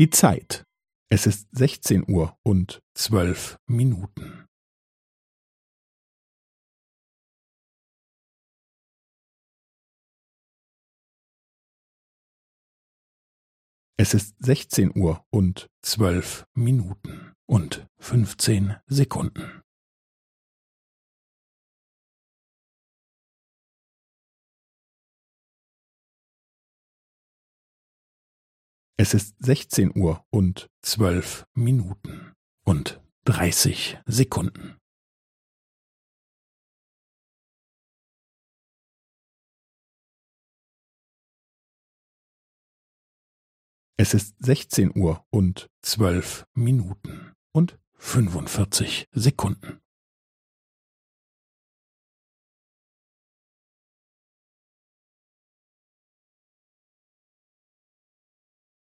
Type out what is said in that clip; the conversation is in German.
Die Zeit. Es ist sechzehn Uhr und zwölf Minuten. Es ist sechzehn Uhr und zwölf Minuten und fünfzehn Sekunden. Es ist sechzehn Uhr und zwölf Minuten und dreißig Sekunden. Es ist sechzehn Uhr und zwölf Minuten und fünfundvierzig Sekunden.